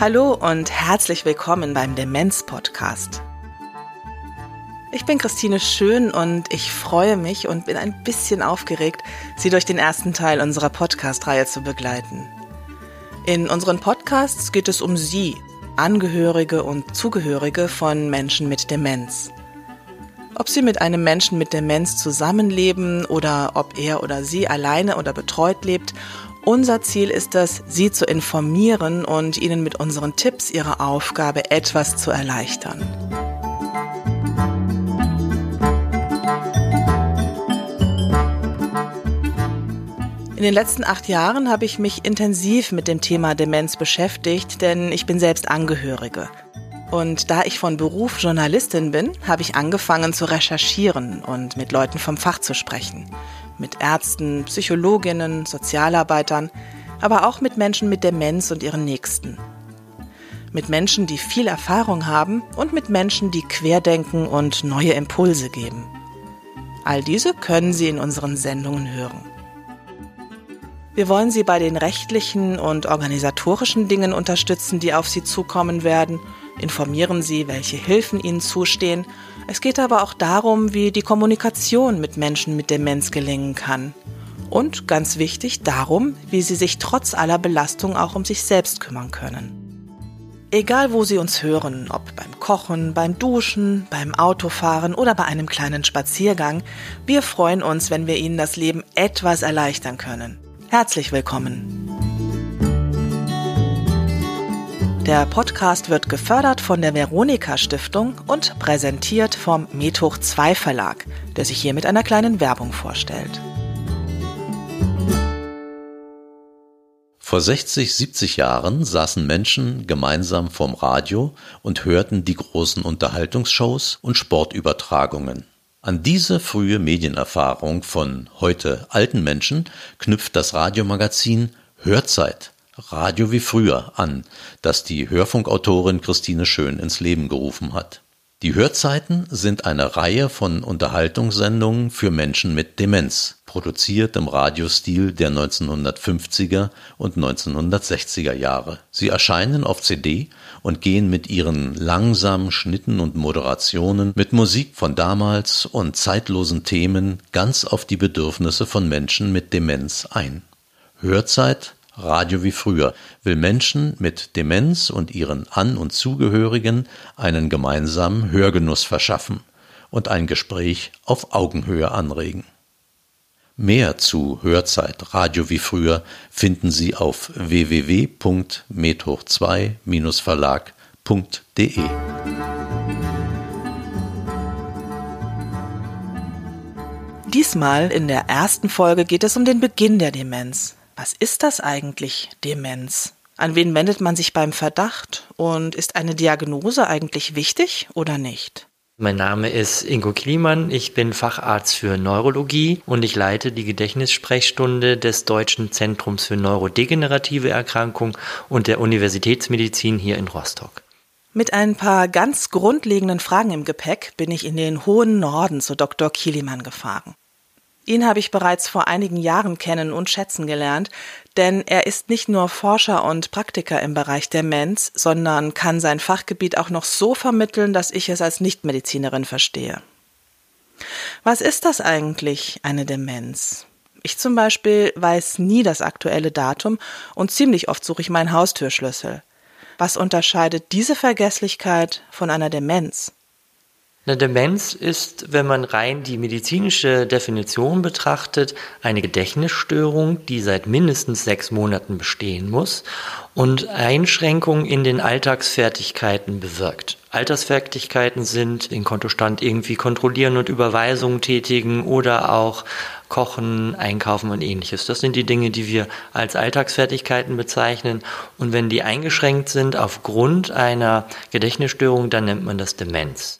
Hallo und herzlich willkommen beim Demenz-Podcast. Ich bin Christine Schön und ich freue mich und bin ein bisschen aufgeregt, Sie durch den ersten Teil unserer Podcast-Reihe zu begleiten. In unseren Podcasts geht es um Sie, Angehörige und Zugehörige von Menschen mit Demenz. Ob Sie mit einem Menschen mit Demenz zusammenleben oder ob er oder sie alleine oder betreut lebt unser Ziel ist es, Sie zu informieren und Ihnen mit unseren Tipps Ihre Aufgabe etwas zu erleichtern. In den letzten acht Jahren habe ich mich intensiv mit dem Thema Demenz beschäftigt, denn ich bin selbst Angehörige. Und da ich von Beruf Journalistin bin, habe ich angefangen zu recherchieren und mit Leuten vom Fach zu sprechen mit Ärzten, Psychologinnen, Sozialarbeitern, aber auch mit Menschen mit Demenz und ihren Nächsten. Mit Menschen, die viel Erfahrung haben und mit Menschen, die querdenken und neue Impulse geben. All diese können Sie in unseren Sendungen hören. Wir wollen Sie bei den rechtlichen und organisatorischen Dingen unterstützen, die auf Sie zukommen werden, informieren Sie, welche Hilfen Ihnen zustehen es geht aber auch darum, wie die Kommunikation mit Menschen mit Demenz gelingen kann. Und ganz wichtig darum, wie sie sich trotz aller Belastung auch um sich selbst kümmern können. Egal wo Sie uns hören, ob beim Kochen, beim Duschen, beim Autofahren oder bei einem kleinen Spaziergang, wir freuen uns, wenn wir Ihnen das Leben etwas erleichtern können. Herzlich willkommen. Der Podcast wird gefördert von der Veronika Stiftung und präsentiert vom Methoch 2 Verlag, der sich hier mit einer kleinen Werbung vorstellt. Vor 60, 70 Jahren saßen Menschen gemeinsam vorm Radio und hörten die großen Unterhaltungsshows und Sportübertragungen. An diese frühe Medienerfahrung von heute alten Menschen knüpft das Radiomagazin Hörzeit Radio wie früher an, das die Hörfunkautorin Christine Schön ins Leben gerufen hat. Die Hörzeiten sind eine Reihe von Unterhaltungssendungen für Menschen mit Demenz, produziert im Radiostil der 1950er und 1960er Jahre. Sie erscheinen auf CD und gehen mit ihren langsamen Schnitten und Moderationen mit Musik von damals und zeitlosen Themen ganz auf die Bedürfnisse von Menschen mit Demenz ein. Hörzeit Radio wie früher will Menschen mit Demenz und ihren An- und Zugehörigen einen gemeinsamen Hörgenuss verschaffen und ein Gespräch auf Augenhöhe anregen. Mehr zu Hörzeit Radio wie früher finden Sie auf www.methoch2-verlag.de. Diesmal in der ersten Folge geht es um den Beginn der Demenz. Was ist das eigentlich, Demenz? An wen wendet man sich beim Verdacht? Und ist eine Diagnose eigentlich wichtig oder nicht? Mein Name ist Ingo Kliemann, ich bin Facharzt für Neurologie und ich leite die Gedächtnissprechstunde des Deutschen Zentrums für neurodegenerative Erkrankungen und der Universitätsmedizin hier in Rostock. Mit ein paar ganz grundlegenden Fragen im Gepäck bin ich in den hohen Norden zu Dr. Kilimann gefahren. Ihn habe ich bereits vor einigen Jahren kennen und schätzen gelernt, denn er ist nicht nur Forscher und Praktiker im Bereich Demenz, sondern kann sein Fachgebiet auch noch so vermitteln, dass ich es als Nichtmedizinerin verstehe. Was ist das eigentlich, eine Demenz? Ich zum Beispiel weiß nie das aktuelle Datum und ziemlich oft suche ich meinen Haustürschlüssel. Was unterscheidet diese Vergesslichkeit von einer Demenz? Eine Demenz ist, wenn man rein die medizinische Definition betrachtet, eine Gedächtnisstörung, die seit mindestens sechs Monaten bestehen muss und Einschränkungen in den Alltagsfertigkeiten bewirkt. Altersfertigkeiten sind den Kontostand irgendwie kontrollieren und Überweisungen tätigen oder auch kochen, einkaufen und ähnliches. Das sind die Dinge, die wir als Alltagsfertigkeiten bezeichnen. Und wenn die eingeschränkt sind aufgrund einer Gedächtnisstörung, dann nennt man das Demenz.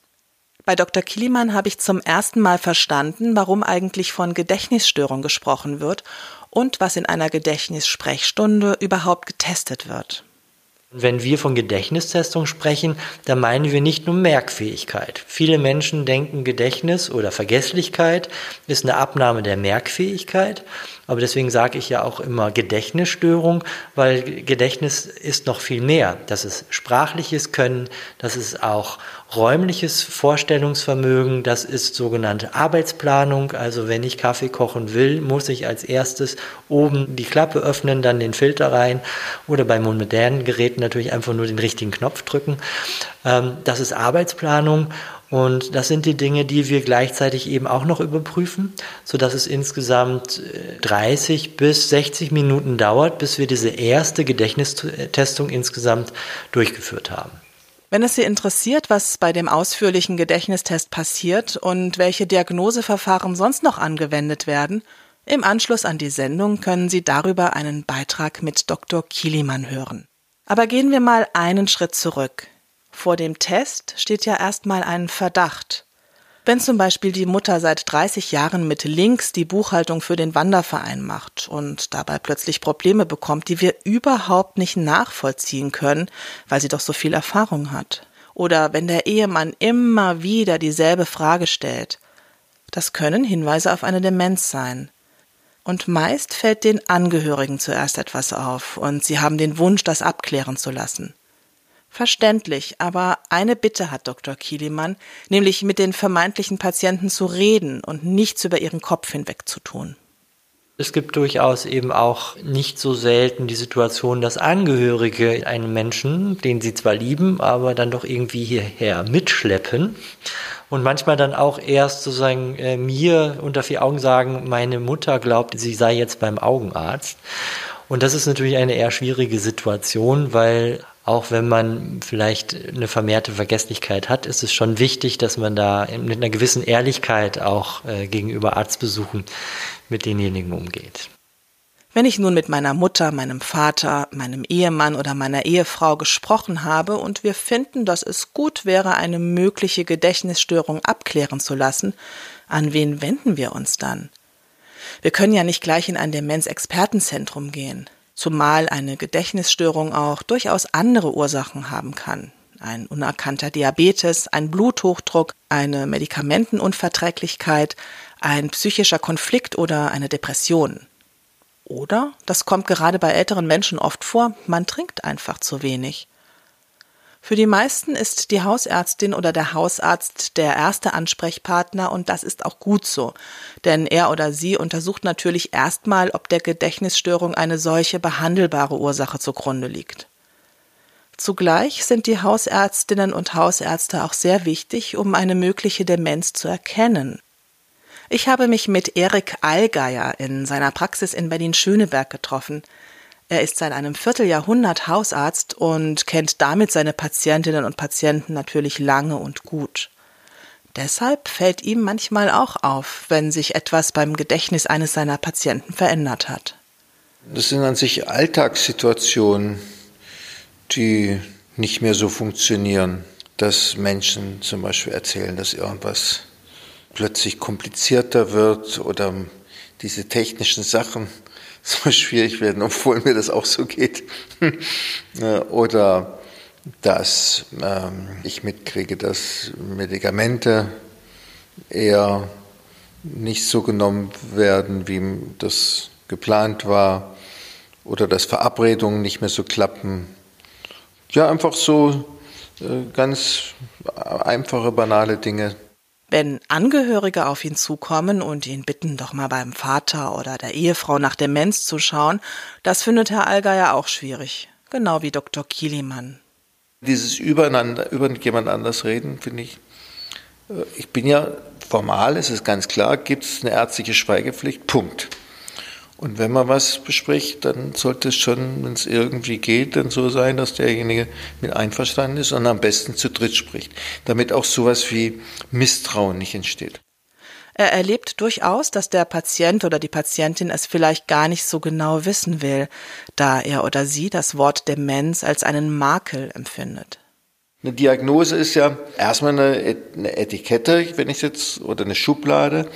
Bei Dr. Kilimann habe ich zum ersten Mal verstanden, warum eigentlich von Gedächtnisstörung gesprochen wird und was in einer Gedächtnissprechstunde überhaupt getestet wird. Wenn wir von Gedächtnistestung sprechen, dann meinen wir nicht nur Merkfähigkeit. Viele Menschen denken, Gedächtnis oder Vergesslichkeit ist eine Abnahme der Merkfähigkeit. Aber deswegen sage ich ja auch immer Gedächtnisstörung, weil Gedächtnis ist noch viel mehr. Das ist sprachliches Können, das ist auch räumliches Vorstellungsvermögen, das ist sogenannte Arbeitsplanung. Also wenn ich Kaffee kochen will, muss ich als erstes oben die Klappe öffnen, dann den Filter rein oder bei modernen Geräten natürlich einfach nur den richtigen Knopf drücken. Ähm, das ist Arbeitsplanung und das sind die Dinge, die wir gleichzeitig eben auch noch überprüfen, sodass es insgesamt 30 äh, bis 60 Minuten dauert, bis wir diese erste Gedächtnistestung insgesamt durchgeführt haben. Wenn es Sie interessiert, was bei dem ausführlichen Gedächtnistest passiert und welche Diagnoseverfahren sonst noch angewendet werden, im Anschluss an die Sendung können Sie darüber einen Beitrag mit Dr. Kielimann hören. Aber gehen wir mal einen Schritt zurück. Vor dem Test steht ja erstmal ein Verdacht. Wenn zum Beispiel die Mutter seit 30 Jahren mit links die Buchhaltung für den Wanderverein macht und dabei plötzlich Probleme bekommt, die wir überhaupt nicht nachvollziehen können, weil sie doch so viel Erfahrung hat. Oder wenn der Ehemann immer wieder dieselbe Frage stellt. Das können Hinweise auf eine Demenz sein. Und meist fällt den Angehörigen zuerst etwas auf, und sie haben den Wunsch, das abklären zu lassen. Verständlich, aber eine Bitte hat Dr. Kielimann, nämlich mit den vermeintlichen Patienten zu reden und nichts über ihren Kopf hinweg zu tun. Es gibt durchaus eben auch nicht so selten die Situation, dass Angehörige einen Menschen, den sie zwar lieben, aber dann doch irgendwie hierher mitschleppen und manchmal dann auch erst sozusagen äh, mir unter vier Augen sagen, meine Mutter glaubt, sie sei jetzt beim Augenarzt. Und das ist natürlich eine eher schwierige Situation, weil auch wenn man vielleicht eine vermehrte Vergesslichkeit hat, ist es schon wichtig, dass man da mit einer gewissen Ehrlichkeit auch äh, gegenüber Arztbesuchen mit denjenigen umgeht. Wenn ich nun mit meiner Mutter, meinem Vater, meinem Ehemann oder meiner Ehefrau gesprochen habe und wir finden, dass es gut wäre, eine mögliche Gedächtnisstörung abklären zu lassen, an wen wenden wir uns dann? Wir können ja nicht gleich in ein Demenzexpertenzentrum gehen zumal eine Gedächtnisstörung auch durchaus andere Ursachen haben kann. Ein unerkannter Diabetes, ein Bluthochdruck, eine Medikamentenunverträglichkeit, ein psychischer Konflikt oder eine Depression. Oder, das kommt gerade bei älteren Menschen oft vor, man trinkt einfach zu wenig. Für die meisten ist die Hausärztin oder der Hausarzt der erste Ansprechpartner und das ist auch gut so, denn er oder sie untersucht natürlich erstmal, ob der Gedächtnisstörung eine solche behandelbare Ursache zugrunde liegt. Zugleich sind die Hausärztinnen und Hausärzte auch sehr wichtig, um eine mögliche Demenz zu erkennen. Ich habe mich mit Erik Allgeier in seiner Praxis in Berlin-Schöneberg getroffen. Er ist seit einem Vierteljahrhundert Hausarzt und kennt damit seine Patientinnen und Patienten natürlich lange und gut. Deshalb fällt ihm manchmal auch auf, wenn sich etwas beim Gedächtnis eines seiner Patienten verändert hat. Das sind an sich Alltagssituationen, die nicht mehr so funktionieren, dass Menschen zum Beispiel erzählen, dass irgendwas plötzlich komplizierter wird oder diese technischen Sachen so schwierig werden, obwohl mir das auch so geht. Oder dass ähm, ich mitkriege, dass Medikamente eher nicht so genommen werden, wie das geplant war, oder dass Verabredungen nicht mehr so klappen. Ja, einfach so äh, ganz einfache, banale Dinge. Wenn Angehörige auf ihn zukommen und ihn bitten, doch mal beim Vater oder der Ehefrau nach Demenz zu schauen, das findet Herr Allgeier auch schwierig. Genau wie Dr. Kielimann. Dieses Übereinander, über jemand anders reden, finde ich, äh, ich bin ja formal, es ist ganz klar, gibt es eine ärztliche Schweigepflicht, Punkt. Und wenn man was bespricht, dann sollte es schon, wenn es irgendwie geht, dann so sein, dass derjenige mit einverstanden ist und am besten zu dritt spricht, damit auch sowas wie Misstrauen nicht entsteht. Er erlebt durchaus, dass der Patient oder die Patientin es vielleicht gar nicht so genau wissen will, da er oder sie das Wort Demenz als einen Makel empfindet. Eine Diagnose ist ja erstmal eine, Etikette, wenn ich jetzt, oder eine Schublade.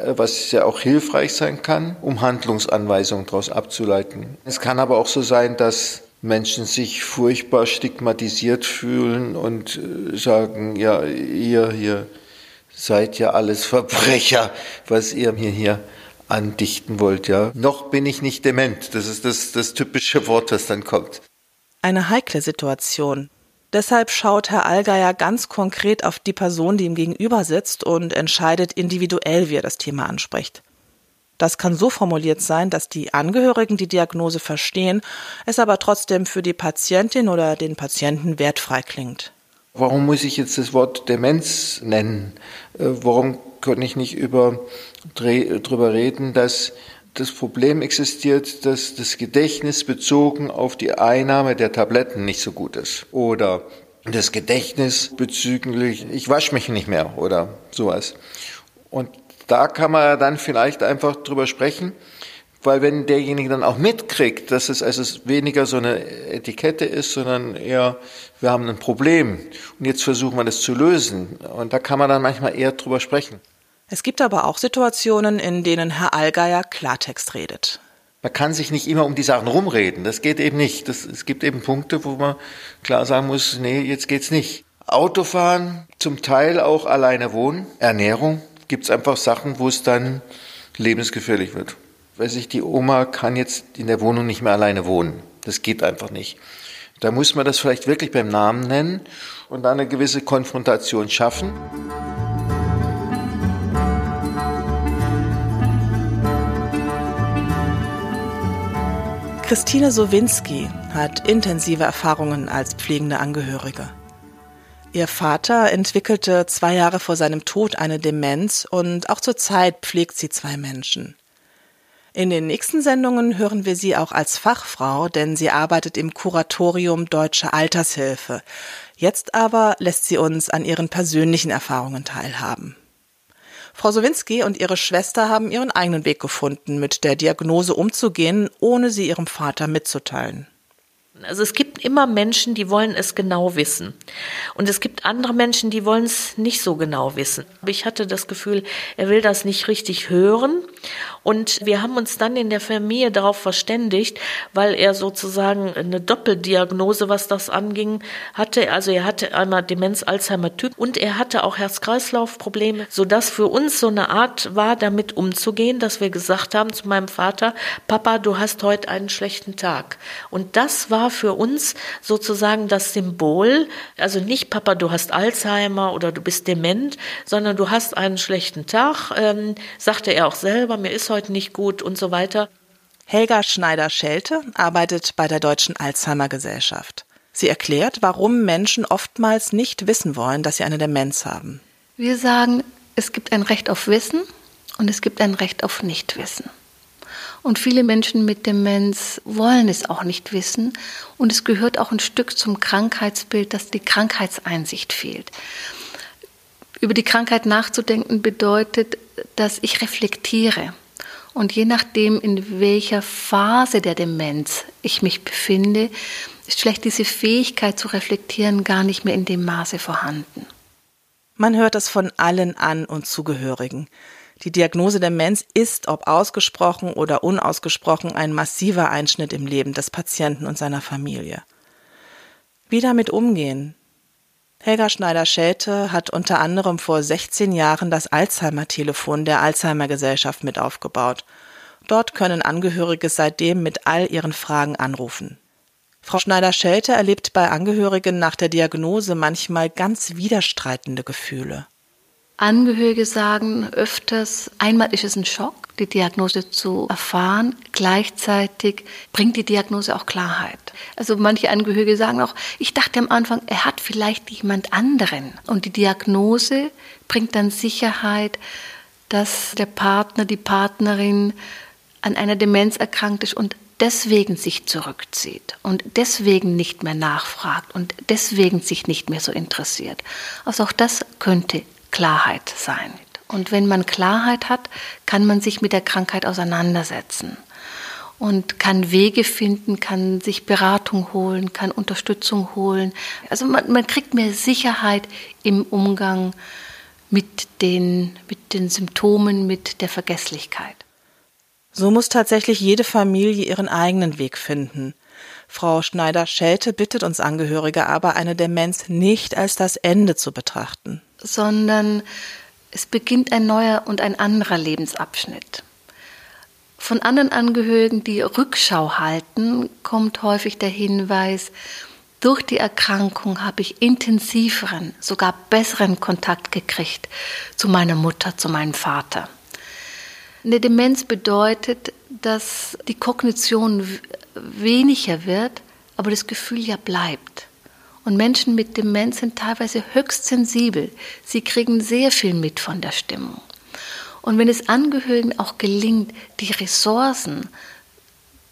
Äh, was ja auch hilfreich sein kann, um Handlungsanweisungen daraus abzuleiten. Es kann aber auch so sein, dass Menschen sich furchtbar stigmatisiert fühlen und äh, sagen, ja, ihr hier seid ja alles Verbrecher, was ihr mir hier andichten wollt, ja. Noch bin ich nicht dement. Das ist das, das typische Wort, das dann kommt. Eine heikle Situation. Deshalb schaut Herr Allgeier ganz konkret auf die Person, die ihm gegenüber sitzt und entscheidet individuell, wie er das Thema anspricht. Das kann so formuliert sein, dass die Angehörigen die Diagnose verstehen, es aber trotzdem für die Patientin oder den Patienten wertfrei klingt. Warum muss ich jetzt das Wort Demenz nennen? Äh, warum kann ich nicht über, drüber reden, dass das Problem existiert, dass das Gedächtnis bezogen auf die Einnahme der Tabletten nicht so gut ist. Oder das Gedächtnis bezüglich, ich wasche mich nicht mehr oder sowas. Und da kann man dann vielleicht einfach drüber sprechen, weil wenn derjenige dann auch mitkriegt, dass es also weniger so eine Etikette ist, sondern eher, wir haben ein Problem und jetzt versuchen wir das zu lösen. Und da kann man dann manchmal eher drüber sprechen. Es gibt aber auch Situationen, in denen Herr Allgeier Klartext redet. Man kann sich nicht immer um die Sachen rumreden. Das geht eben nicht. Das, es gibt eben Punkte, wo man klar sagen muss, nee, jetzt geht's nicht. Autofahren, zum Teil auch alleine wohnen, Ernährung, gibt es einfach Sachen, wo es dann lebensgefährlich wird. Weiß ich, die Oma kann jetzt in der Wohnung nicht mehr alleine wohnen. Das geht einfach nicht. Da muss man das vielleicht wirklich beim Namen nennen und dann eine gewisse Konfrontation schaffen. Christine Sowinski hat intensive Erfahrungen als pflegende Angehörige. Ihr Vater entwickelte zwei Jahre vor seinem Tod eine Demenz und auch zur Zeit pflegt sie zwei Menschen. In den nächsten Sendungen hören wir sie auch als Fachfrau, denn sie arbeitet im Kuratorium Deutsche Altershilfe. Jetzt aber lässt sie uns an ihren persönlichen Erfahrungen teilhaben. Frau Sowinski und ihre Schwester haben ihren eigenen Weg gefunden, mit der Diagnose umzugehen, ohne sie ihrem Vater mitzuteilen. Also es gibt immer Menschen, die wollen es genau wissen. Und es gibt andere Menschen, die wollen es nicht so genau wissen. Ich hatte das Gefühl, er will das nicht richtig hören. Und wir haben uns dann in der Familie darauf verständigt, weil er sozusagen eine Doppeldiagnose, was das anging, hatte. Also er hatte einmal Demenz-Alzheimer-Typ und er hatte auch Herz-Kreislauf-Probleme, sodass für uns so eine Art war, damit umzugehen, dass wir gesagt haben zu meinem Vater, Papa, du hast heute einen schlechten Tag. Und das war für uns sozusagen das Symbol, also nicht Papa, du hast Alzheimer oder du bist dement, sondern du hast einen schlechten Tag, ähm, sagte er auch selber, mir ist heute nicht gut und so weiter. Helga Schneider-Schelte arbeitet bei der Deutschen Alzheimer Gesellschaft. Sie erklärt, warum Menschen oftmals nicht wissen wollen, dass sie eine Demenz haben. Wir sagen, es gibt ein Recht auf Wissen und es gibt ein Recht auf Nichtwissen. Und viele Menschen mit Demenz wollen es auch nicht wissen. Und es gehört auch ein Stück zum Krankheitsbild, dass die Krankheitseinsicht fehlt. Über die Krankheit nachzudenken bedeutet, dass ich reflektiere. Und je nachdem, in welcher Phase der Demenz ich mich befinde, ist vielleicht diese Fähigkeit zu reflektieren gar nicht mehr in dem Maße vorhanden. Man hört es von allen An- und Zugehörigen. Die Diagnose Demenz ist, ob ausgesprochen oder unausgesprochen, ein massiver Einschnitt im Leben des Patienten und seiner Familie. Wie damit umgehen? Helga Schneider-Schelte hat unter anderem vor 16 Jahren das Alzheimer-Telefon der Alzheimer-Gesellschaft mit aufgebaut. Dort können Angehörige seitdem mit all ihren Fragen anrufen. Frau Schneider-Schelte erlebt bei Angehörigen nach der Diagnose manchmal ganz widerstreitende Gefühle. Angehörige sagen öfters, einmal ist es ein Schock, die Diagnose zu erfahren. Gleichzeitig bringt die Diagnose auch Klarheit. Also manche Angehörige sagen auch, ich dachte am Anfang, er hat vielleicht jemand anderen. Und die Diagnose bringt dann Sicherheit, dass der Partner, die Partnerin an einer Demenz erkrankt ist und deswegen sich zurückzieht und deswegen nicht mehr nachfragt und deswegen sich nicht mehr so interessiert. Also auch das könnte Klarheit sein. Und wenn man Klarheit hat, kann man sich mit der Krankheit auseinandersetzen und kann Wege finden, kann sich Beratung holen, kann Unterstützung holen. Also man, man kriegt mehr Sicherheit im Umgang mit den, mit den Symptomen, mit der Vergesslichkeit. So muss tatsächlich jede Familie ihren eigenen Weg finden. Frau Schneider-Schelte bittet uns Angehörige aber, eine Demenz nicht als das Ende zu betrachten. Sondern es beginnt ein neuer und ein anderer Lebensabschnitt. Von anderen Angehörigen, die Rückschau halten, kommt häufig der Hinweis, durch die Erkrankung habe ich intensiveren, sogar besseren Kontakt gekriegt zu meiner Mutter, zu meinem Vater. Eine Demenz bedeutet, dass die Kognition weniger wird, aber das Gefühl ja bleibt. Und Menschen mit Demenz sind teilweise höchst sensibel. Sie kriegen sehr viel mit von der Stimmung. Und wenn es Angehörigen auch gelingt, die Ressourcen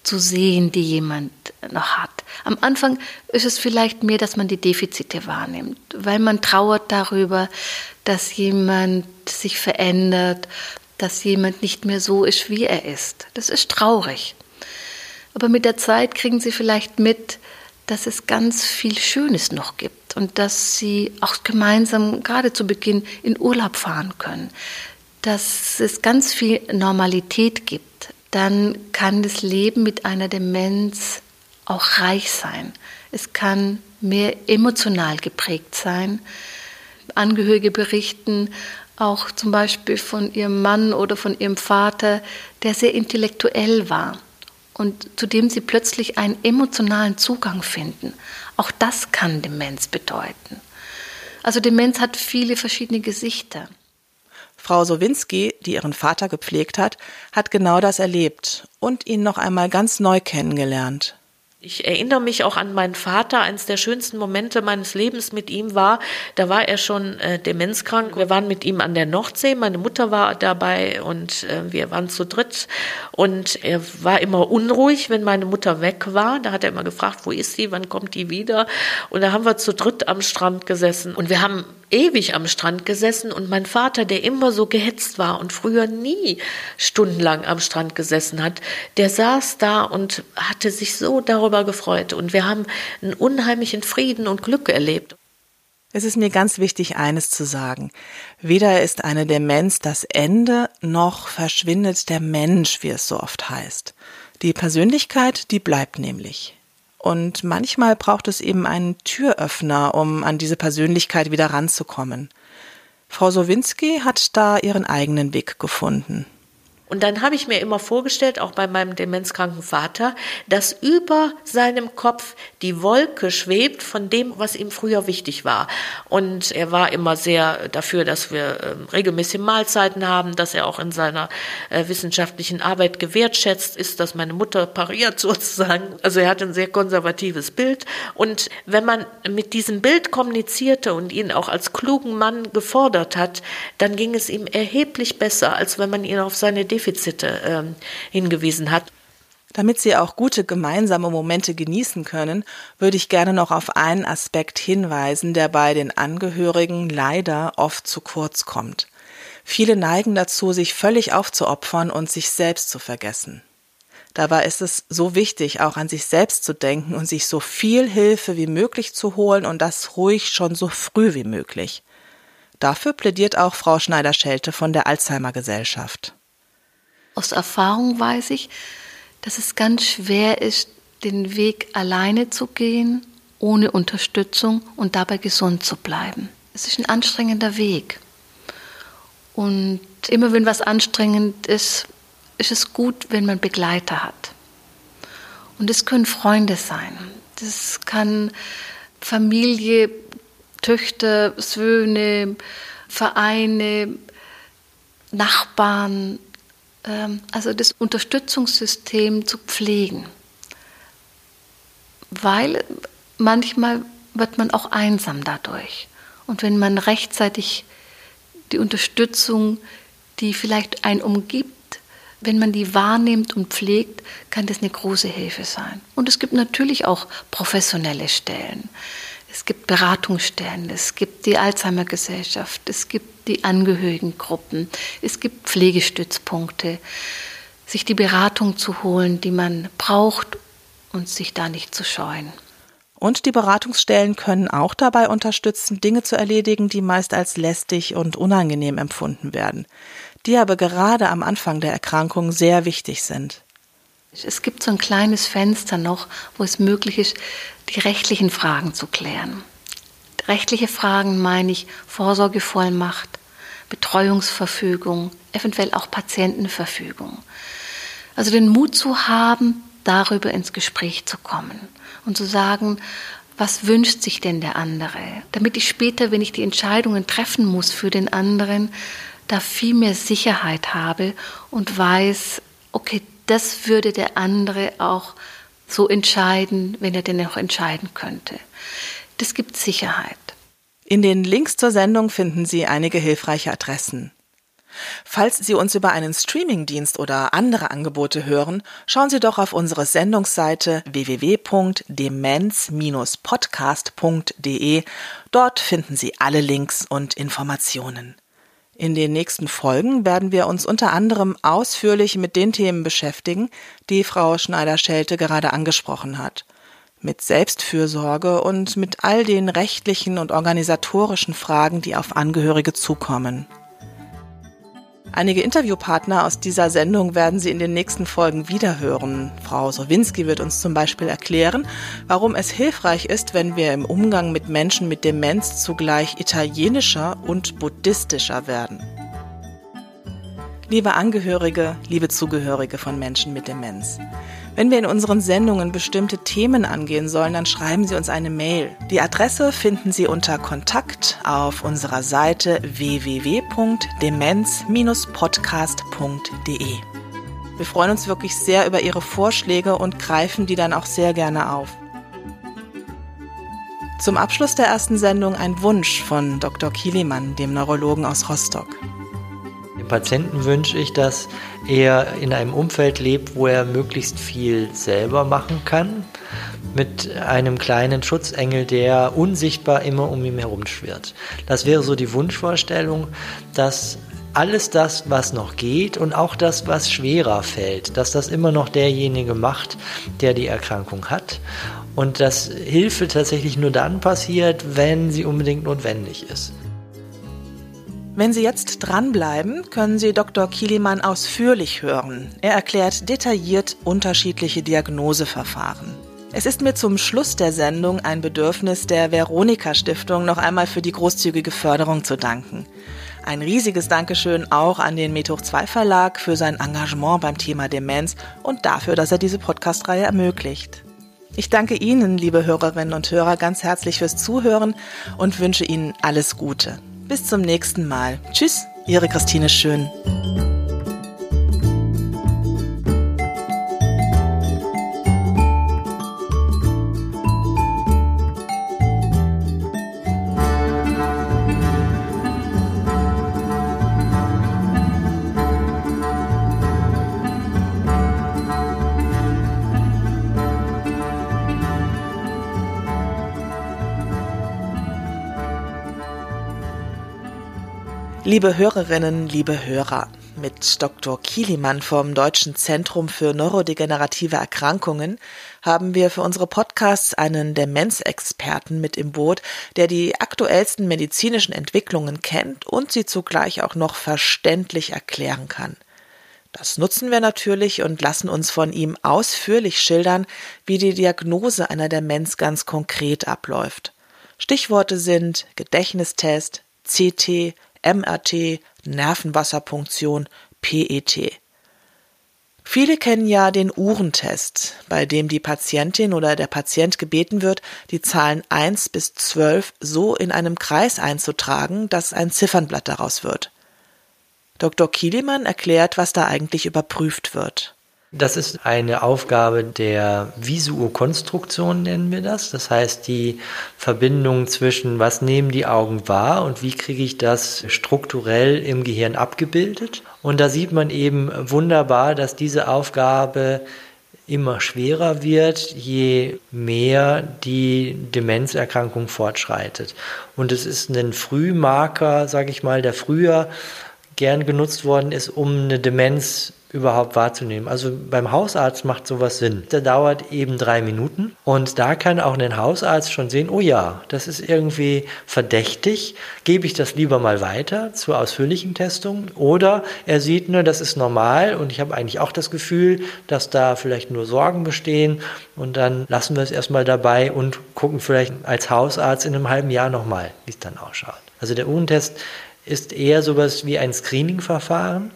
zu sehen, die jemand noch hat. Am Anfang ist es vielleicht mehr, dass man die Defizite wahrnimmt, weil man trauert darüber, dass jemand sich verändert, dass jemand nicht mehr so ist, wie er ist. Das ist traurig. Aber mit der Zeit kriegen sie vielleicht mit, dass es ganz viel Schönes noch gibt und dass sie auch gemeinsam gerade zu Beginn in Urlaub fahren können, dass es ganz viel Normalität gibt, dann kann das Leben mit einer Demenz auch reich sein. Es kann mehr emotional geprägt sein. Angehörige berichten auch zum Beispiel von ihrem Mann oder von ihrem Vater, der sehr intellektuell war und zu dem sie plötzlich einen emotionalen Zugang finden. Auch das kann Demenz bedeuten. Also Demenz hat viele verschiedene Gesichter. Frau Sowinski, die ihren Vater gepflegt hat, hat genau das erlebt und ihn noch einmal ganz neu kennengelernt. Ich erinnere mich auch an meinen Vater. Eines der schönsten Momente meines Lebens mit ihm war, da war er schon äh, demenzkrank. Wir waren mit ihm an der Nordsee. Meine Mutter war dabei und äh, wir waren zu dritt. Und er war immer unruhig, wenn meine Mutter weg war. Da hat er immer gefragt, wo ist sie, wann kommt die wieder? Und da haben wir zu dritt am Strand gesessen. Und wir haben ewig am Strand gesessen und mein Vater, der immer so gehetzt war und früher nie stundenlang am Strand gesessen hat, der saß da und hatte sich so darüber gefreut und wir haben einen unheimlichen Frieden und Glück erlebt. Es ist mir ganz wichtig, eines zu sagen. Weder ist eine Demenz das Ende, noch verschwindet der Mensch, wie es so oft heißt. Die Persönlichkeit, die bleibt nämlich. Und manchmal braucht es eben einen Türöffner, um an diese Persönlichkeit wieder ranzukommen. Frau Sowinski hat da ihren eigenen Weg gefunden. Und dann habe ich mir immer vorgestellt, auch bei meinem demenzkranken Vater, dass über seinem Kopf die Wolke schwebt von dem, was ihm früher wichtig war. Und er war immer sehr dafür, dass wir äh, regelmäßig Mahlzeiten haben, dass er auch in seiner äh, wissenschaftlichen Arbeit gewertschätzt ist, dass meine Mutter pariert sozusagen. Also er hatte ein sehr konservatives Bild. Und wenn man mit diesem Bild kommunizierte und ihn auch als klugen Mann gefordert hat, dann ging es ihm erheblich besser, als wenn man ihn auf seine Defizite ähm, hingewiesen hat. Damit Sie auch gute gemeinsame Momente genießen können, würde ich gerne noch auf einen Aspekt hinweisen, der bei den Angehörigen leider oft zu kurz kommt. Viele neigen dazu, sich völlig aufzuopfern und sich selbst zu vergessen. Dabei ist es so wichtig, auch an sich selbst zu denken und sich so viel Hilfe wie möglich zu holen und das ruhig schon so früh wie möglich. Dafür plädiert auch Frau Schneider-Schelte von der Alzheimer Gesellschaft. Aus Erfahrung weiß ich, dass es ganz schwer ist, den Weg alleine zu gehen, ohne Unterstützung und dabei gesund zu bleiben. Es ist ein anstrengender Weg. Und immer wenn was anstrengend ist, ist es gut, wenn man Begleiter hat. Und es können Freunde sein. Das kann Familie, Töchter, Söhne, Vereine, Nachbarn, also das Unterstützungssystem zu pflegen. Weil manchmal wird man auch einsam dadurch. Und wenn man rechtzeitig die Unterstützung, die vielleicht einen umgibt, wenn man die wahrnimmt und pflegt, kann das eine große Hilfe sein. Und es gibt natürlich auch professionelle Stellen. Es gibt Beratungsstellen, es gibt die Alzheimer Gesellschaft, es gibt die Angehörigengruppen, es gibt Pflegestützpunkte, sich die Beratung zu holen, die man braucht und sich da nicht zu scheuen. Und die Beratungsstellen können auch dabei unterstützen, Dinge zu erledigen, die meist als lästig und unangenehm empfunden werden, die aber gerade am Anfang der Erkrankung sehr wichtig sind. Es gibt so ein kleines Fenster noch, wo es möglich ist, die rechtlichen Fragen zu klären. Rechtliche Fragen meine ich Vorsorgevollmacht, Betreuungsverfügung, eventuell auch Patientenverfügung. Also den Mut zu haben, darüber ins Gespräch zu kommen und zu sagen, was wünscht sich denn der andere, damit ich später, wenn ich die Entscheidungen treffen muss für den anderen, da viel mehr Sicherheit habe und weiß, okay, das würde der andere auch so entscheiden, wenn er denn auch entscheiden könnte. Das gibt Sicherheit. In den Links zur Sendung finden Sie einige hilfreiche Adressen. Falls Sie uns über einen Streamingdienst oder andere Angebote hören, schauen Sie doch auf unsere Sendungsseite www.demenz-podcast.de. Dort finden Sie alle Links und Informationen. In den nächsten Folgen werden wir uns unter anderem ausführlich mit den Themen beschäftigen, die Frau Schneider-Schelte gerade angesprochen hat. Mit Selbstfürsorge und mit all den rechtlichen und organisatorischen Fragen, die auf Angehörige zukommen. Einige Interviewpartner aus dieser Sendung werden Sie in den nächsten Folgen wiederhören. Frau Sowinski wird uns zum Beispiel erklären, warum es hilfreich ist, wenn wir im Umgang mit Menschen mit Demenz zugleich italienischer und buddhistischer werden. Liebe Angehörige, liebe Zugehörige von Menschen mit Demenz. Wenn wir in unseren Sendungen bestimmte Themen angehen sollen, dann schreiben Sie uns eine Mail. Die Adresse finden Sie unter Kontakt auf unserer Seite www.demenz-podcast.de. Wir freuen uns wirklich sehr über Ihre Vorschläge und greifen die dann auch sehr gerne auf. Zum Abschluss der ersten Sendung ein Wunsch von Dr. Kielimann, dem Neurologen aus Rostock. Patienten wünsche ich, dass er in einem Umfeld lebt, wo er möglichst viel selber machen kann, mit einem kleinen Schutzengel, der unsichtbar immer um ihn herum schwirrt. Das wäre so die Wunschvorstellung, dass alles das, was noch geht und auch das, was schwerer fällt, dass das immer noch derjenige macht, der die Erkrankung hat. Und dass Hilfe tatsächlich nur dann passiert, wenn sie unbedingt notwendig ist. Wenn Sie jetzt dranbleiben, können Sie Dr. Kielimann ausführlich hören. Er erklärt detailliert unterschiedliche Diagnoseverfahren. Es ist mir zum Schluss der Sendung ein Bedürfnis der Veronika Stiftung noch einmal für die großzügige Förderung zu danken. Ein riesiges Dankeschön auch an den Methoch 2 Verlag für sein Engagement beim Thema Demenz und dafür, dass er diese Podcast-Reihe ermöglicht. Ich danke Ihnen, liebe Hörerinnen und Hörer, ganz herzlich fürs Zuhören und wünsche Ihnen alles Gute. Bis zum nächsten Mal. Tschüss, Ihre Christine Schön. Liebe Hörerinnen, liebe Hörer, mit Dr. Kielimann vom Deutschen Zentrum für neurodegenerative Erkrankungen haben wir für unsere Podcasts einen Demenzexperten mit im Boot, der die aktuellsten medizinischen Entwicklungen kennt und sie zugleich auch noch verständlich erklären kann. Das nutzen wir natürlich und lassen uns von ihm ausführlich schildern, wie die Diagnose einer Demenz ganz konkret abläuft. Stichworte sind Gedächtnistest, CT, MRT, Nervenwasserpunktion, PET. Viele kennen ja den Uhrentest, bei dem die Patientin oder der Patient gebeten wird, die Zahlen 1 bis 12 so in einem Kreis einzutragen, dass ein Ziffernblatt daraus wird. Dr. Kielemann erklärt, was da eigentlich überprüft wird. Das ist eine Aufgabe der Visuokonstruktion, nennen wir das. Das heißt, die Verbindung zwischen, was nehmen die Augen wahr und wie kriege ich das strukturell im Gehirn abgebildet. Und da sieht man eben wunderbar, dass diese Aufgabe immer schwerer wird, je mehr die Demenzerkrankung fortschreitet. Und es ist ein Frühmarker, sage ich mal, der früher gern genutzt worden ist, um eine Demenz überhaupt wahrzunehmen. Also beim Hausarzt macht sowas Sinn. Der dauert eben drei Minuten und da kann auch ein Hausarzt schon sehen, oh ja, das ist irgendwie verdächtig, gebe ich das lieber mal weiter zur ausführlichen Testung oder er sieht nur, das ist normal und ich habe eigentlich auch das Gefühl, dass da vielleicht nur Sorgen bestehen und dann lassen wir es erstmal dabei und gucken vielleicht als Hausarzt in einem halben Jahr nochmal, wie es dann ausschaut. Also der Uhrentest ist eher sowas wie ein Screening-Verfahren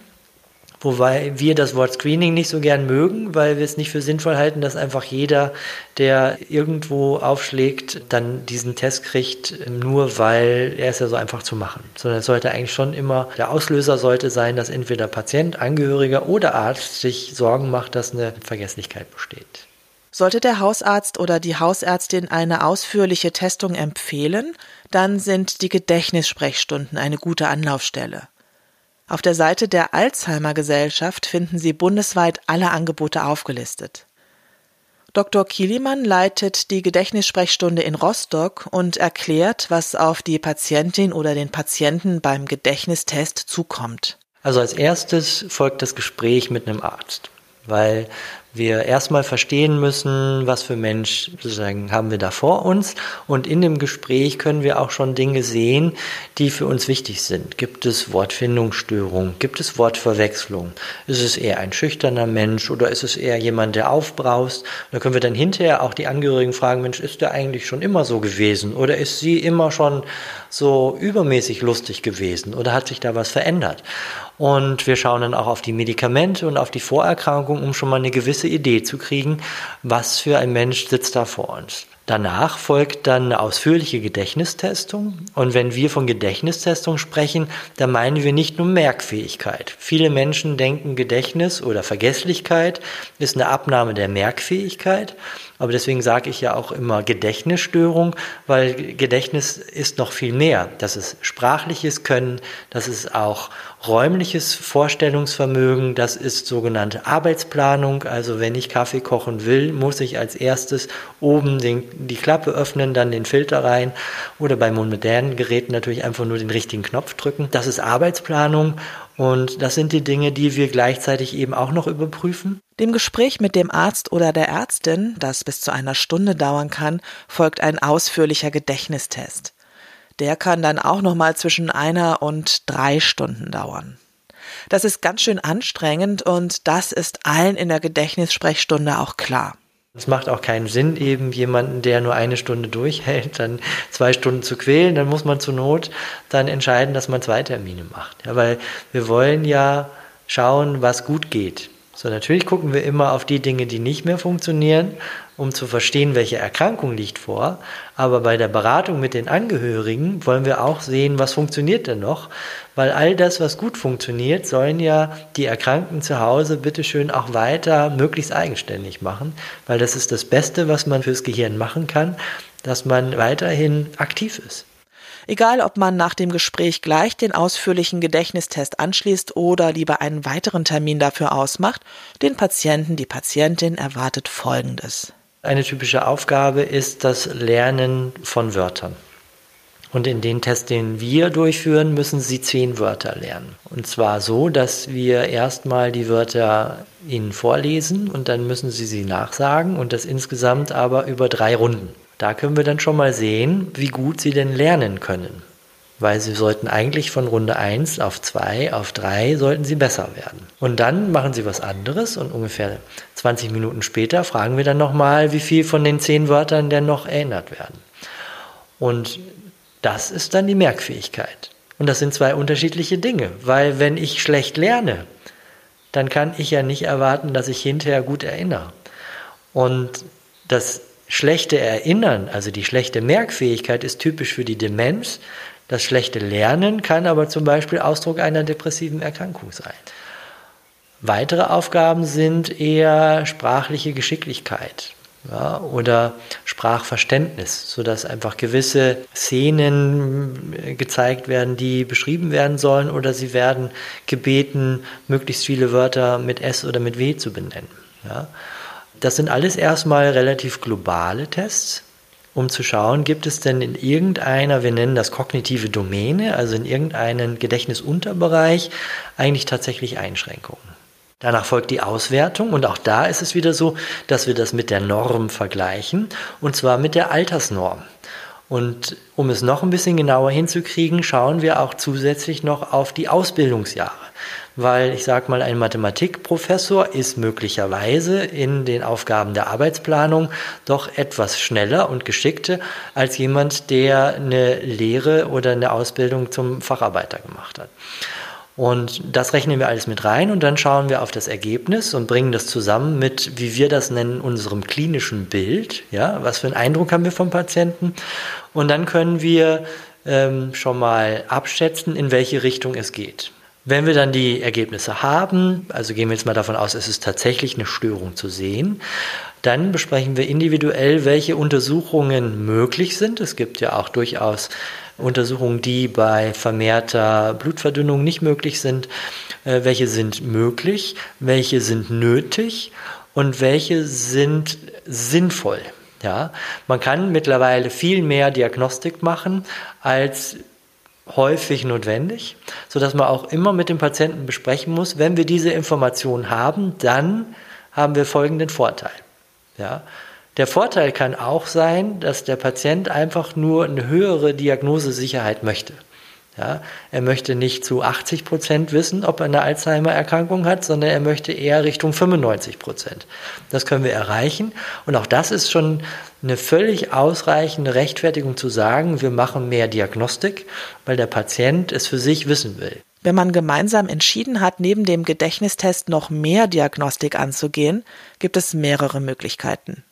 Wobei wir das Wort Screening nicht so gern mögen, weil wir es nicht für sinnvoll halten, dass einfach jeder, der irgendwo aufschlägt, dann diesen Test kriegt, nur weil er ist ja so einfach zu machen. Sondern es sollte eigentlich schon immer, der Auslöser sollte sein, dass entweder Patient, Angehöriger oder Arzt sich Sorgen macht, dass eine Vergesslichkeit besteht. Sollte der Hausarzt oder die Hausärztin eine ausführliche Testung empfehlen, dann sind die Gedächtnissprechstunden eine gute Anlaufstelle. Auf der Seite der Alzheimer Gesellschaft finden Sie bundesweit alle Angebote aufgelistet. Dr. Kielimann leitet die Gedächtnissprechstunde in Rostock und erklärt, was auf die Patientin oder den Patienten beim Gedächtnistest zukommt. Also als erstes folgt das Gespräch mit einem Arzt, weil wir erstmal verstehen müssen, was für Mensch sozusagen haben wir da vor uns. Und in dem Gespräch können wir auch schon Dinge sehen, die für uns wichtig sind. Gibt es Wortfindungsstörungen? Gibt es Wortverwechslung? Ist es eher ein schüchterner Mensch oder ist es eher jemand, der aufbraust? Da können wir dann hinterher auch die Angehörigen fragen, Mensch, ist der eigentlich schon immer so gewesen? Oder ist sie immer schon so übermäßig lustig gewesen? Oder hat sich da was verändert? Und wir schauen dann auch auf die Medikamente und auf die Vorerkrankung, um schon mal eine gewisse Idee zu kriegen, was für ein Mensch sitzt da vor uns. Danach folgt dann eine ausführliche Gedächtnistestung. Und wenn wir von Gedächtnistestung sprechen, dann meinen wir nicht nur Merkfähigkeit. Viele Menschen denken, Gedächtnis oder Vergesslichkeit ist eine Abnahme der Merkfähigkeit. Aber deswegen sage ich ja auch immer Gedächtnisstörung, weil Gedächtnis ist noch viel mehr. Das ist sprachliches Können, das ist auch räumliches Vorstellungsvermögen, das ist sogenannte Arbeitsplanung. Also wenn ich Kaffee kochen will, muss ich als erstes oben den, die Klappe öffnen, dann den Filter rein oder bei modernen Geräten natürlich einfach nur den richtigen Knopf drücken. Das ist Arbeitsplanung und das sind die Dinge, die wir gleichzeitig eben auch noch überprüfen. Dem Gespräch mit dem Arzt oder der Ärztin, das bis zu einer Stunde dauern kann, folgt ein ausführlicher Gedächtnistest. Der kann dann auch noch mal zwischen einer und drei Stunden dauern. Das ist ganz schön anstrengend und das ist allen in der Gedächtnissprechstunde auch klar. Es macht auch keinen Sinn, eben jemanden, der nur eine Stunde durchhält, dann zwei Stunden zu quälen. Dann muss man zur Not dann entscheiden, dass man zwei Termine macht. Ja, weil wir wollen ja schauen, was gut geht. So, natürlich gucken wir immer auf die Dinge, die nicht mehr funktionieren, um zu verstehen, welche Erkrankung liegt vor. Aber bei der Beratung mit den Angehörigen wollen wir auch sehen, was funktioniert denn noch. Weil all das, was gut funktioniert, sollen ja die Erkrankten zu Hause bitteschön auch weiter möglichst eigenständig machen. Weil das ist das Beste, was man fürs Gehirn machen kann, dass man weiterhin aktiv ist. Egal, ob man nach dem Gespräch gleich den ausführlichen Gedächtnistest anschließt oder lieber einen weiteren Termin dafür ausmacht, den Patienten, die Patientin erwartet Folgendes. Eine typische Aufgabe ist das Lernen von Wörtern. Und in den Test, den wir durchführen, müssen Sie zehn Wörter lernen. Und zwar so, dass wir erstmal die Wörter Ihnen vorlesen und dann müssen Sie sie nachsagen und das insgesamt aber über drei Runden. Da können wir dann schon mal sehen, wie gut sie denn lernen können. Weil sie sollten eigentlich von Runde 1 auf 2 auf 3 sollten sie besser werden. Und dann machen sie was anderes und ungefähr 20 Minuten später fragen wir dann nochmal, wie viel von den 10 Wörtern denn noch erinnert werden. Und das ist dann die Merkfähigkeit. Und das sind zwei unterschiedliche Dinge, weil wenn ich schlecht lerne, dann kann ich ja nicht erwarten, dass ich hinterher gut erinnere. Und das schlechte Erinnern, also die schlechte Merkfähigkeit, ist typisch für die Demenz. Das schlechte Lernen kann aber zum Beispiel Ausdruck einer depressiven Erkrankung sein. Weitere Aufgaben sind eher sprachliche Geschicklichkeit ja, oder Sprachverständnis, sodass einfach gewisse Szenen gezeigt werden, die beschrieben werden sollen oder sie werden gebeten, möglichst viele Wörter mit S oder mit W zu benennen. Ja. Das sind alles erstmal relativ globale Tests, um zu schauen, gibt es denn in irgendeiner, wir nennen das kognitive Domäne, also in irgendeinem Gedächtnisunterbereich, eigentlich tatsächlich Einschränkungen. Danach folgt die Auswertung und auch da ist es wieder so, dass wir das mit der Norm vergleichen und zwar mit der Altersnorm. Und um es noch ein bisschen genauer hinzukriegen, schauen wir auch zusätzlich noch auf die Ausbildungsjahre. Weil ich sage mal, ein Mathematikprofessor ist möglicherweise in den Aufgaben der Arbeitsplanung doch etwas schneller und geschickter als jemand, der eine Lehre oder eine Ausbildung zum Facharbeiter gemacht hat. Und das rechnen wir alles mit rein und dann schauen wir auf das Ergebnis und bringen das zusammen mit, wie wir das nennen, unserem klinischen Bild. Ja, was für einen Eindruck haben wir vom Patienten? Und dann können wir ähm, schon mal abschätzen, in welche Richtung es geht. Wenn wir dann die Ergebnisse haben, also gehen wir jetzt mal davon aus, es ist tatsächlich eine Störung zu sehen, dann besprechen wir individuell, welche Untersuchungen möglich sind. Es gibt ja auch durchaus Untersuchungen, die bei vermehrter Blutverdünnung nicht möglich sind, äh, welche sind möglich, welche sind nötig und welche sind sinnvoll. Ja, man kann mittlerweile viel mehr Diagnostik machen als häufig notwendig, so dass man auch immer mit dem Patienten besprechen muss, wenn wir diese Information haben, dann haben wir folgenden Vorteil. Ja, der Vorteil kann auch sein, dass der Patient einfach nur eine höhere Diagnosesicherheit möchte. Ja, er möchte nicht zu 80 Prozent wissen, ob er eine Alzheimer-Erkrankung hat, sondern er möchte eher Richtung 95 Prozent. Das können wir erreichen. Und auch das ist schon eine völlig ausreichende Rechtfertigung zu sagen, wir machen mehr Diagnostik, weil der Patient es für sich wissen will. Wenn man gemeinsam entschieden hat, neben dem Gedächtnistest noch mehr Diagnostik anzugehen, gibt es mehrere Möglichkeiten.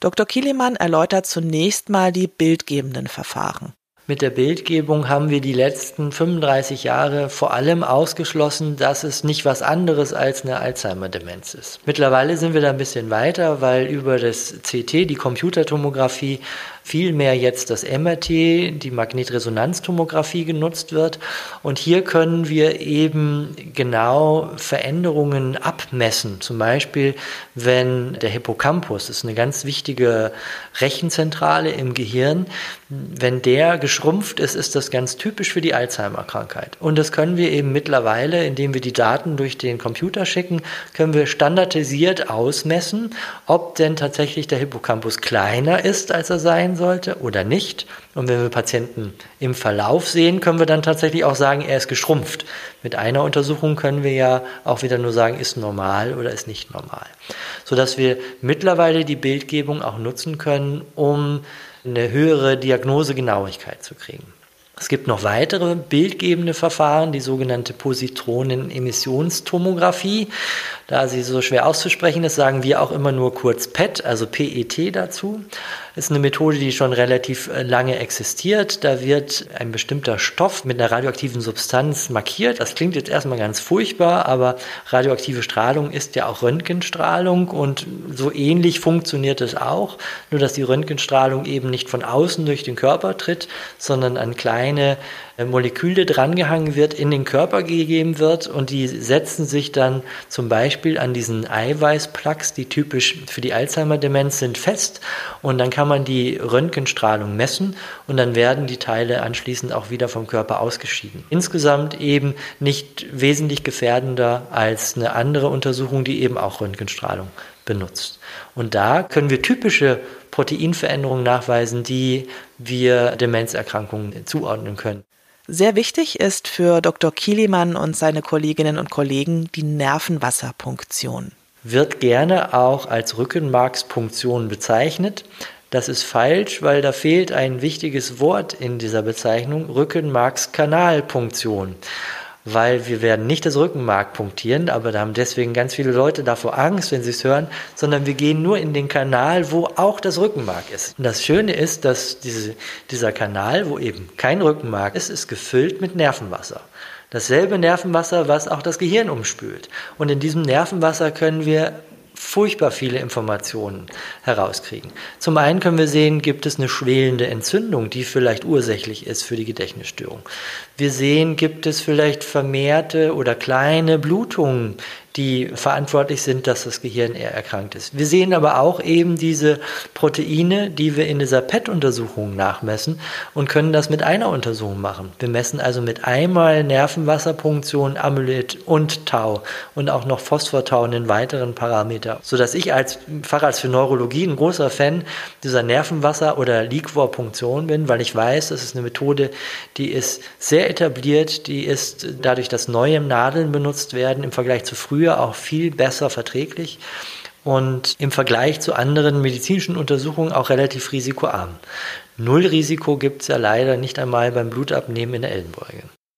Dr. Kielemann erläutert zunächst mal die bildgebenden Verfahren. Mit der Bildgebung haben wir die letzten 35 Jahre vor allem ausgeschlossen, dass es nicht was anderes als eine Alzheimer-Demenz ist. Mittlerweile sind wir da ein bisschen weiter, weil über das CT, die Computertomographie, vielmehr jetzt das MRT, die Magnetresonanztomographie genutzt wird. Und hier können wir eben genau Veränderungen abmessen. Zum Beispiel, wenn der Hippocampus, das ist eine ganz wichtige Rechenzentrale im Gehirn, wenn der geschrumpft ist, ist das ganz typisch für die Alzheimer-Krankheit. Und das können wir eben mittlerweile, indem wir die Daten durch den Computer schicken, können wir standardisiert ausmessen, ob denn tatsächlich der Hippocampus kleiner ist, als er sein sollte oder nicht. Und wenn wir Patienten im Verlauf sehen, können wir dann tatsächlich auch sagen, er ist geschrumpft. Mit einer Untersuchung können wir ja auch wieder nur sagen, ist normal oder ist nicht normal. Sodass wir mittlerweile die Bildgebung auch nutzen können, um eine höhere Diagnosegenauigkeit zu kriegen. Es gibt noch weitere bildgebende Verfahren, die sogenannte Positronenemissionstomographie. Da sie so schwer auszusprechen ist, sagen wir auch immer nur kurz PET, also PET dazu ist eine Methode, die schon relativ äh, lange existiert. Da wird ein bestimmter Stoff mit einer radioaktiven Substanz markiert. Das klingt jetzt erstmal ganz furchtbar, aber radioaktive Strahlung ist ja auch Röntgenstrahlung und so ähnlich funktioniert es auch, nur dass die Röntgenstrahlung eben nicht von außen durch den Körper tritt, sondern an kleine äh, Moleküle drangehangen wird, in den Körper gegeben wird und die setzen sich dann zum Beispiel an diesen Eiweißplaques, die typisch für die Alzheimer-Demenz sind, fest und dann kann man die Röntgenstrahlung messen und dann werden die Teile anschließend auch wieder vom Körper ausgeschieden. Insgesamt eben nicht wesentlich gefährdender als eine andere Untersuchung, die eben auch Röntgenstrahlung benutzt. Und da können wir typische Proteinveränderungen nachweisen, die wir Demenzerkrankungen zuordnen können. Sehr wichtig ist für Dr. Kielimann und seine Kolleginnen und Kollegen die Nervenwasserpunktion. Wird gerne auch als Rückenmarkspunktion bezeichnet. Das ist falsch, weil da fehlt ein wichtiges Wort in dieser Bezeichnung, Rückenmarkskanalpunktion weil wir werden nicht das Rückenmark punktieren, aber da haben deswegen ganz viele Leute davor Angst, wenn sie es hören, sondern wir gehen nur in den Kanal, wo auch das Rückenmark ist. Und das Schöne ist, dass diese, dieser Kanal, wo eben kein Rückenmark ist, ist gefüllt mit Nervenwasser. Dasselbe Nervenwasser, was auch das Gehirn umspült. Und in diesem Nervenwasser können wir furchtbar viele Informationen herauskriegen. Zum einen können wir sehen, gibt es eine schwelende Entzündung, die vielleicht ursächlich ist für die Gedächtnisstörung. Wir sehen, gibt es vielleicht vermehrte oder kleine Blutungen, die verantwortlich sind, dass das Gehirn eher erkrankt ist. Wir sehen aber auch eben diese Proteine, die wir in dieser PET-Untersuchung nachmessen und können das mit einer Untersuchung machen. Wir messen also mit einmal Nervenwasserpunktion, Amyloid und Tau und auch noch Phosphortau und den weiteren Parameter, sodass ich als Facharzt für Neurologie ein großer Fan dieser Nervenwasser- oder Liquor-Punktion bin, weil ich weiß, das ist eine Methode, die ist sehr etabliert, die ist dadurch, dass neue Nadeln benutzt werden im Vergleich zu früher auch viel besser verträglich und im Vergleich zu anderen medizinischen Untersuchungen auch relativ risikoarm. Null Risiko gibt es ja leider nicht einmal beim Blutabnehmen in der Ellenbeuge.